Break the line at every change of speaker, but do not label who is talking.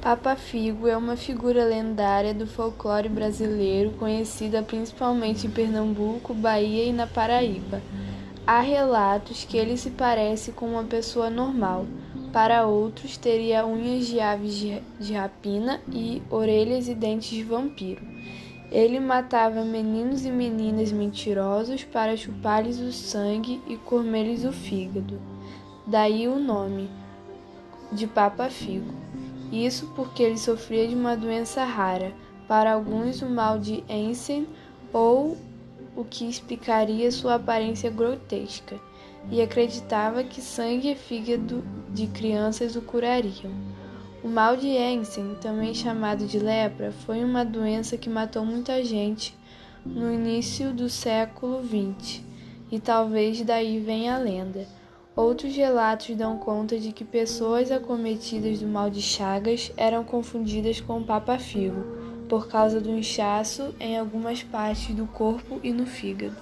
Papa Figo é uma figura lendária do folclore brasileiro, conhecida principalmente em Pernambuco, Bahia e na Paraíba. Há relatos que ele se parece com uma pessoa normal. Para outros, teria unhas de aves de rapina e orelhas e dentes de vampiro. Ele matava meninos e meninas mentirosos para chupar-lhes o sangue e comer-lhes o fígado. Daí o nome de Papa Figo. Isso porque ele sofria de uma doença rara, para alguns o mal de Ensen ou o que explicaria sua aparência grotesca, e acreditava que sangue e fígado de crianças o curariam. O mal de Ensen, também chamado de lepra, foi uma doença que matou muita gente no início do século XX, e talvez daí venha a lenda. Outros relatos dão conta de que pessoas acometidas do mal de Chagas eram confundidas com o Papa Figo, por causa do inchaço em algumas partes do corpo e no fígado.